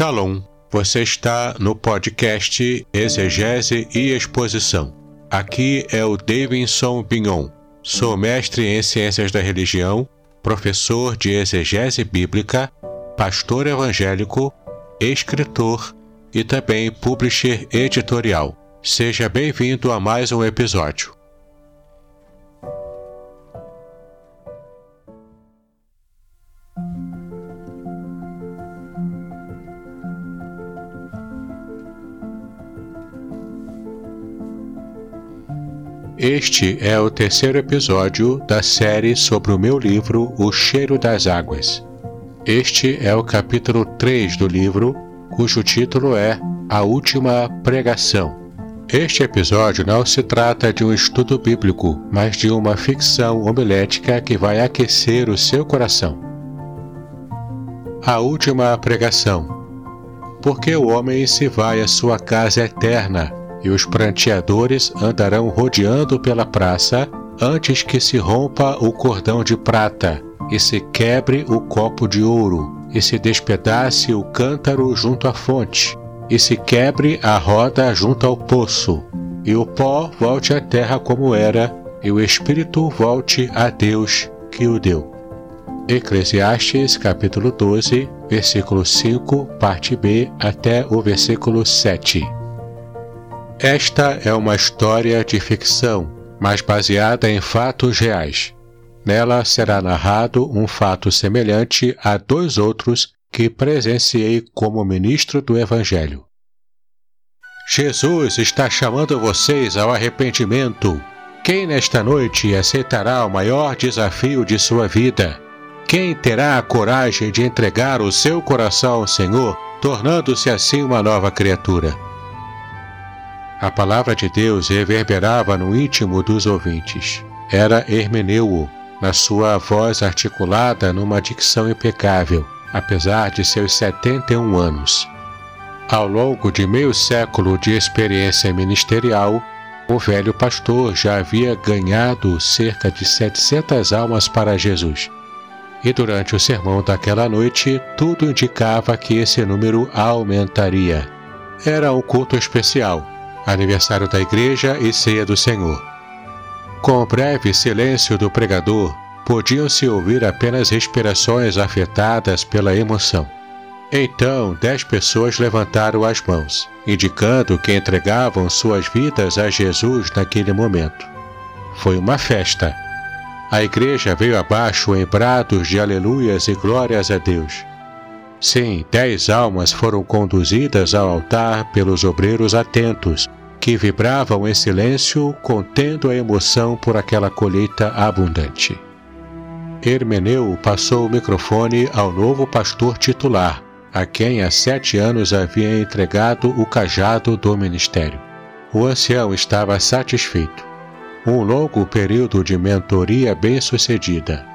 Shalom, você está no podcast Exegese e Exposição. Aqui é o Davidson Bignon. Sou mestre em Ciências da Religião, professor de Exegese Bíblica, pastor evangélico, escritor e também publisher editorial. Seja bem-vindo a mais um episódio. Este é o terceiro episódio da série sobre o meu livro O Cheiro das Águas. Este é o capítulo 3 do livro, cujo título é A Última Pregação. Este episódio não se trata de um estudo bíblico, mas de uma ficção homilética que vai aquecer o seu coração. A Última Pregação. Porque o homem se vai à sua casa eterna e os pranteadores andarão rodeando pela praça antes que se rompa o cordão de prata e se quebre o copo de ouro e se despedace o cântaro junto à fonte e se quebre a roda junto ao poço e o pó volte à terra como era e o espírito volte a Deus que o deu. Eclesiastes capítulo 12, versículo 5, parte B até o versículo 7. Esta é uma história de ficção, mas baseada em fatos reais. Nela será narrado um fato semelhante a dois outros que presenciei como ministro do Evangelho. Jesus está chamando vocês ao arrependimento. Quem nesta noite aceitará o maior desafio de sua vida? Quem terá a coragem de entregar o seu coração ao Senhor, tornando-se assim uma nova criatura? A palavra de Deus reverberava no íntimo dos ouvintes. Era Hermeneuo, na sua voz articulada numa dicção impecável, apesar de seus 71 anos. Ao longo de meio século de experiência ministerial, o velho pastor já havia ganhado cerca de 700 almas para Jesus. E durante o sermão daquela noite, tudo indicava que esse número aumentaria. Era um culto especial, aniversário da igreja e ceia do Senhor. Com o breve silêncio do pregador, podiam-se ouvir apenas respirações afetadas pela emoção. Então, dez pessoas levantaram as mãos, indicando que entregavam suas vidas a Jesus naquele momento. Foi uma festa. A igreja veio abaixo em brados de aleluias e glórias a Deus. Sim, dez almas foram conduzidas ao altar pelos obreiros atentos, que vibravam em silêncio, contendo a emoção por aquela colheita abundante. Hermeneu passou o microfone ao novo pastor titular, a quem há sete anos havia entregado o cajado do ministério. O ancião estava satisfeito. Um longo período de mentoria bem-sucedida.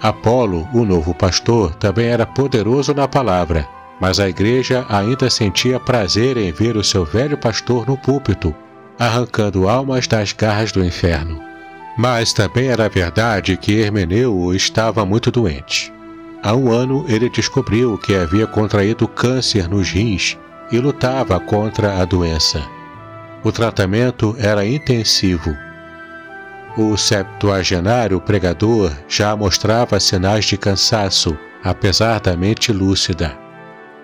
Apolo, o novo pastor, também era poderoso na palavra, mas a igreja ainda sentia prazer em ver o seu velho pastor no púlpito, arrancando almas das garras do inferno. Mas também era verdade que Hermeneu estava muito doente. Há um ano ele descobriu que havia contraído câncer nos rins e lutava contra a doença. O tratamento era intensivo o septuagenário pregador já mostrava sinais de cansaço, apesar da mente lúcida.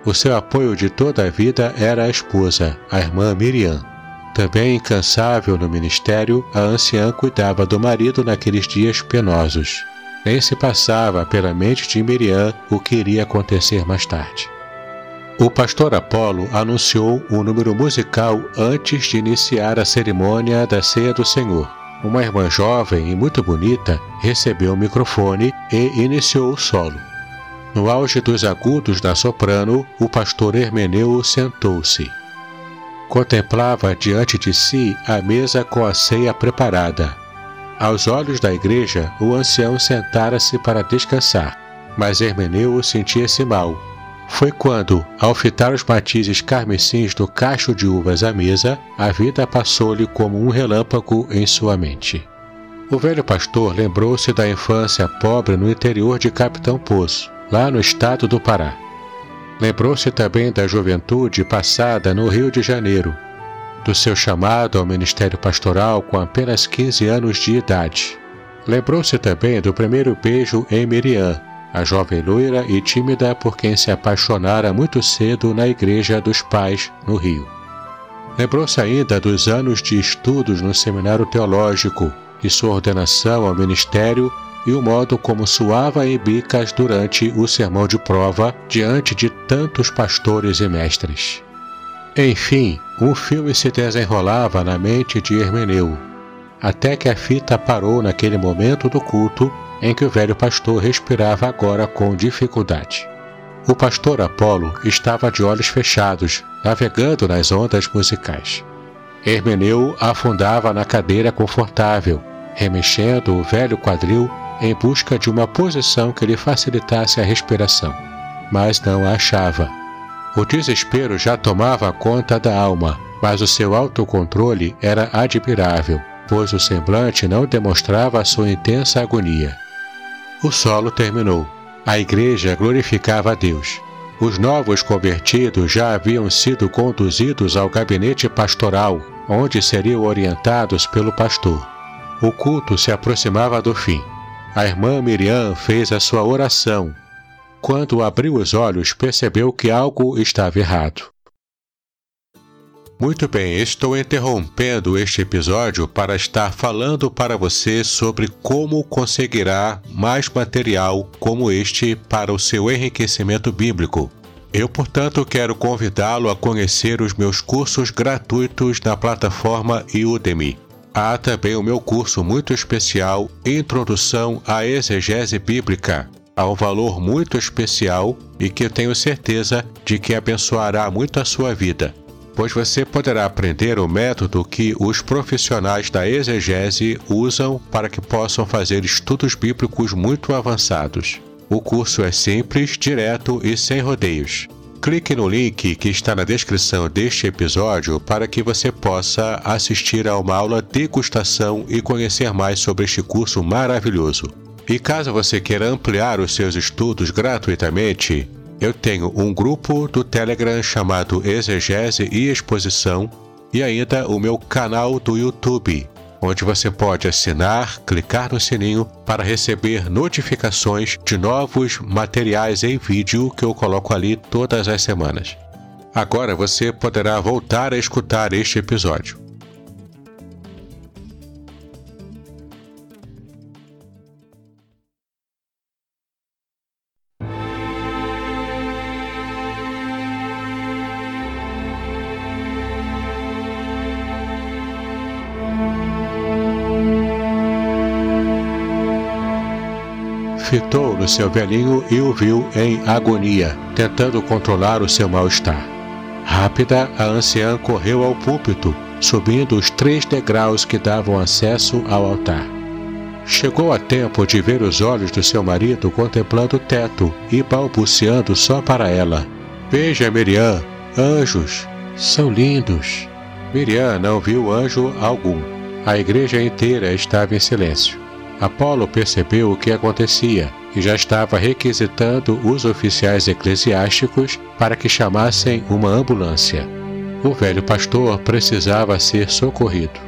O seu apoio de toda a vida era a esposa, a irmã Miriam. Também incansável no ministério, a anciã cuidava do marido naqueles dias penosos. Nem se passava pela mente de Miriam o que iria acontecer mais tarde. O pastor Apolo anunciou um número musical antes de iniciar a cerimônia da Ceia do Senhor. Uma irmã jovem e muito bonita recebeu o microfone e iniciou o solo. No auge dos agudos da soprano, o pastor Hermeneu sentou-se. Contemplava diante de si a mesa com a ceia preparada. Aos olhos da igreja, o ancião sentara-se para descansar, mas Hermeneu sentia-se mal foi quando, ao fitar os matizes carmesins do cacho de uvas à mesa, a vida passou-lhe como um relâmpago em sua mente. O velho pastor lembrou-se da infância pobre no interior de Capitão Poço, lá no estado do Pará. Lembrou-se também da juventude passada no Rio de Janeiro, do seu chamado ao ministério pastoral com apenas 15 anos de idade. Lembrou-se também do primeiro beijo em Miriam, a jovem loira e tímida por quem se apaixonara muito cedo na igreja dos pais no Rio. Lembrou-se ainda dos anos de estudos no seminário teológico e sua ordenação ao ministério e o modo como suava em bicas durante o sermão de prova diante de tantos pastores e mestres. Enfim, um filme se desenrolava na mente de Hermeneu, até que a fita parou naquele momento do culto em que o velho pastor respirava agora com dificuldade. O pastor Apolo estava de olhos fechados, navegando nas ondas musicais. Hermeneu afundava na cadeira confortável, remexendo o velho quadril em busca de uma posição que lhe facilitasse a respiração, mas não a achava. O desespero já tomava conta da alma, mas o seu autocontrole era admirável, pois o semblante não demonstrava sua intensa agonia. O solo terminou. A igreja glorificava a Deus. Os novos convertidos já haviam sido conduzidos ao gabinete pastoral, onde seriam orientados pelo pastor. O culto se aproximava do fim. A irmã Miriam fez a sua oração. Quando abriu os olhos, percebeu que algo estava errado. Muito bem, estou interrompendo este episódio para estar falando para você sobre como conseguirá mais material como este para o seu enriquecimento bíblico. Eu, portanto, quero convidá-lo a conhecer os meus cursos gratuitos na plataforma Udemy. Há também o meu curso muito especial Introdução à Exegese Bíblica, a um valor muito especial e que tenho certeza de que abençoará muito a sua vida, pois você poderá aprender o método que os profissionais da exegese usam para que possam fazer estudos bíblicos muito avançados. O curso é simples, direto e sem rodeios. Clique no link que está na descrição deste episódio para que você possa assistir a uma aula degustação e conhecer mais sobre este curso maravilhoso. E caso você queira ampliar os seus estudos gratuitamente, eu tenho um grupo do Telegram chamado Exegese e Exposição e ainda o meu canal do YouTube onde você pode assinar, clicar no sininho para receber notificações de novos materiais em vídeo que eu coloco ali todas as semanas. Agora você poderá voltar a escutar este episódio. Fitou no seu velhinho e o viu em agonia, tentando controlar o seu mal-estar. Rápida, a anciã correu ao púlpito, subindo os três degraus que davam acesso ao altar. Chegou a tempo de ver os olhos do seu marido contemplando o teto e balbuciando só para ela: Veja, Miriam, anjos, são lindos. Miriam não viu anjo algum. A igreja inteira estava em silêncio. Apolo percebeu o que acontecia e já estava requisitando os oficiais eclesiásticos para que chamassem uma ambulância. O velho pastor precisava ser socorrido.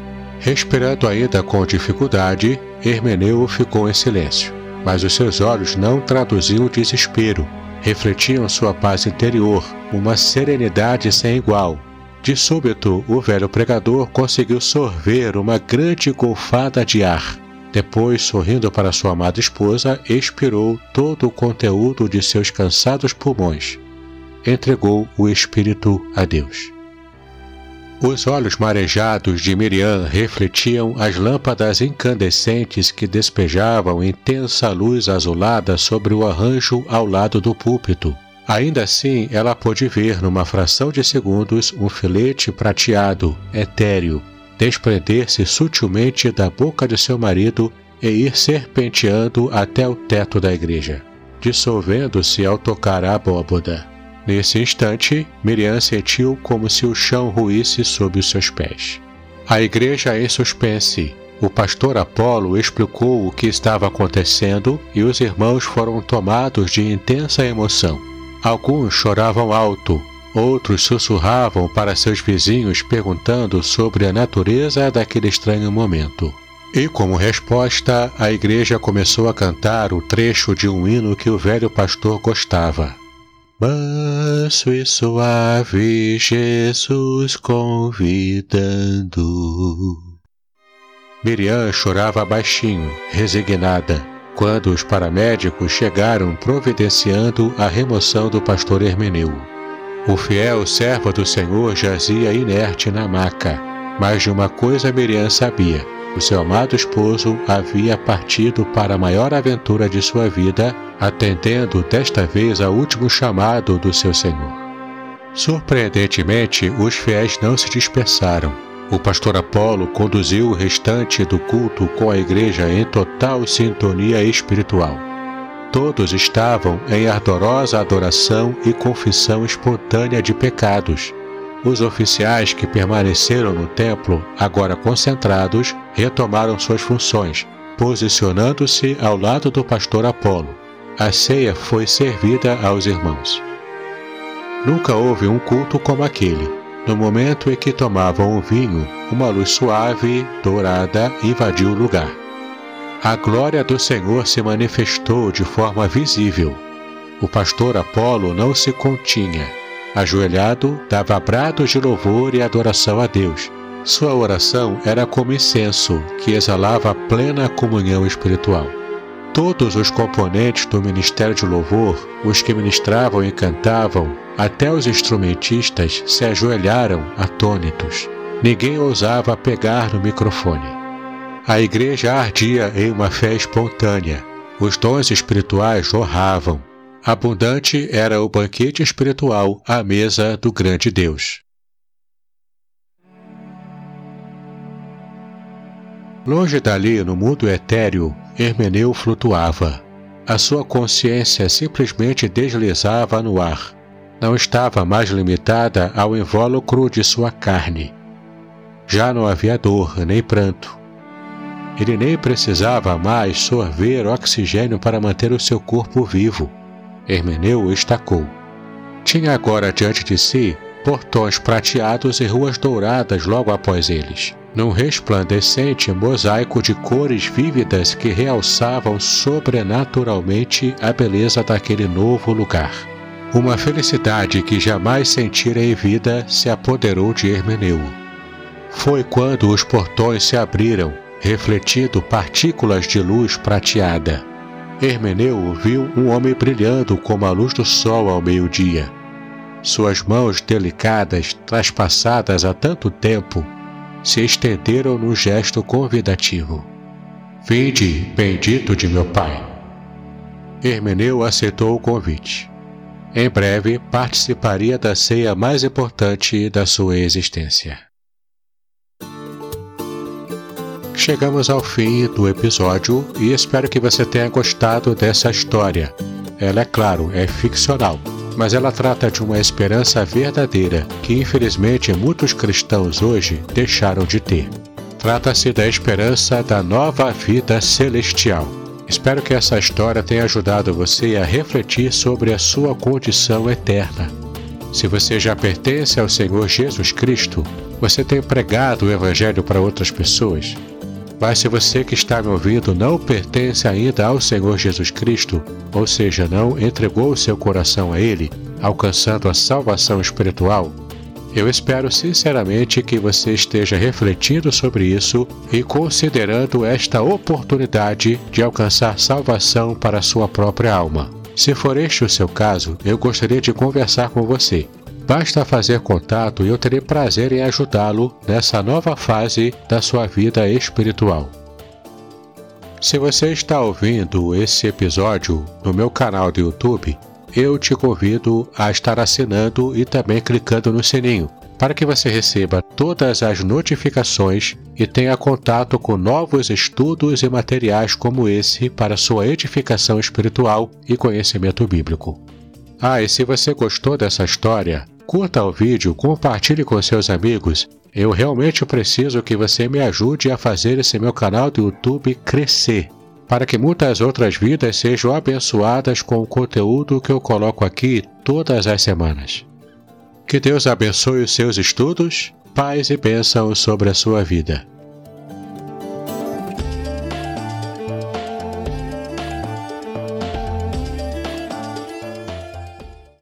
Respirando ainda com dificuldade, Hermeneu ficou em silêncio, mas os seus olhos não traduziam desespero, refletiam sua paz interior, uma serenidade sem igual. De súbito, o velho pregador conseguiu sorver uma grande golfada de ar depois, sorrindo para sua amada esposa, expirou todo o conteúdo de seus cansados pulmões. Entregou o espírito a Deus. Os olhos marejados de Miriam refletiam as lâmpadas incandescentes que despejavam intensa luz azulada sobre o arranjo ao lado do púlpito. Ainda assim, ela pôde ver numa fração de segundos um filete prateado, etéreo, desprender-se sutilmente da boca de seu marido e ir serpenteando até o teto da igreja, dissolvendo-se ao tocar a abóboda. Nesse instante, Miriam sentiu como se o chão ruísse sob os seus pés. A igreja em suspense. O pastor Apolo explicou o que estava acontecendo e os irmãos foram tomados de intensa emoção. Alguns choravam alto, outros sussurravam para seus vizinhos perguntando sobre a natureza daquele estranho momento. E como resposta, a igreja começou a cantar o trecho de um hino que o velho pastor gostava. Manso e suave, Jesus convidando. Miriam chorava baixinho, resignada, quando os paramédicos chegaram providenciando a remoção do pastor Hermeneu. O fiel servo do Senhor jazia inerte na maca, mas de uma coisa Miriam sabia o seu amado esposo havia partido para a maior aventura de sua vida, atendendo desta vez ao último chamado do seu Senhor. Surpreendentemente, os fiéis não se dispersaram. O pastor Apolo conduziu o restante do culto com a igreja em total sintonia espiritual. Todos estavam em ardorosa adoração e confissão espontânea de pecados, os oficiais que permaneceram no templo, agora concentrados, retomaram suas funções, posicionando-se ao lado do pastor Apolo. A ceia foi servida aos irmãos. Nunca houve um culto como aquele. No momento em que tomavam o vinho, uma luz suave, dourada, invadiu o lugar. A glória do Senhor se manifestou de forma visível. O pastor Apolo não se continha Ajoelhado, dava brados de louvor e adoração a Deus. Sua oração era como incenso que exalava plena comunhão espiritual. Todos os componentes do ministério de louvor, os que ministravam e cantavam, até os instrumentistas, se ajoelharam atônitos. Ninguém ousava pegar no microfone. A igreja ardia em uma fé espontânea. Os dons espirituais jorravam. Abundante era o banquete espiritual à mesa do grande Deus. Longe dali, no mundo etéreo, Hermeneu flutuava. A sua consciência simplesmente deslizava no ar. Não estava mais limitada ao invólucro de sua carne. Já não havia dor nem pranto. Ele nem precisava mais sorver oxigênio para manter o seu corpo vivo. Hermeneu estacou. Tinha agora diante de si portões prateados e ruas douradas logo após eles, num resplandecente mosaico de cores vívidas que realçavam sobrenaturalmente a beleza daquele novo lugar. Uma felicidade que jamais sentira em vida se apoderou de Hermeneu. Foi quando os portões se abriram, refletindo partículas de luz prateada. Hermeneu viu um homem brilhando como a luz do sol ao meio-dia. Suas mãos delicadas, traspassadas há tanto tempo, se estenderam num gesto convidativo. Vinde, bendito de meu Pai. Hermeneu aceitou o convite. Em breve participaria da ceia mais importante da sua existência. Chegamos ao fim do episódio e espero que você tenha gostado dessa história. Ela, é claro, é ficcional, mas ela trata de uma esperança verdadeira que, infelizmente, muitos cristãos hoje deixaram de ter. Trata-se da esperança da nova vida celestial. Espero que essa história tenha ajudado você a refletir sobre a sua condição eterna. Se você já pertence ao Senhor Jesus Cristo, você tem pregado o Evangelho para outras pessoas, mas se você que está me ouvindo não pertence ainda ao Senhor Jesus Cristo, ou seja, não entregou seu coração a Ele, alcançando a salvação espiritual, eu espero sinceramente que você esteja refletindo sobre isso e considerando esta oportunidade de alcançar salvação para sua própria alma. Se for este o seu caso, eu gostaria de conversar com você. Basta fazer contato e eu terei prazer em ajudá-lo nessa nova fase da sua vida espiritual. Se você está ouvindo esse episódio no meu canal do YouTube, eu te convido a estar assinando e também clicando no sininho, para que você receba todas as notificações e tenha contato com novos estudos e materiais como esse para sua edificação espiritual e conhecimento bíblico. Ah, e se você gostou dessa história, Curta o vídeo, compartilhe com seus amigos. Eu realmente preciso que você me ajude a fazer esse meu canal do YouTube crescer. para que muitas outras vidas sejam abençoadas com o conteúdo que eu coloco aqui todas as semanas. Que Deus abençoe os seus estudos, paz e bênção sobre a sua vida.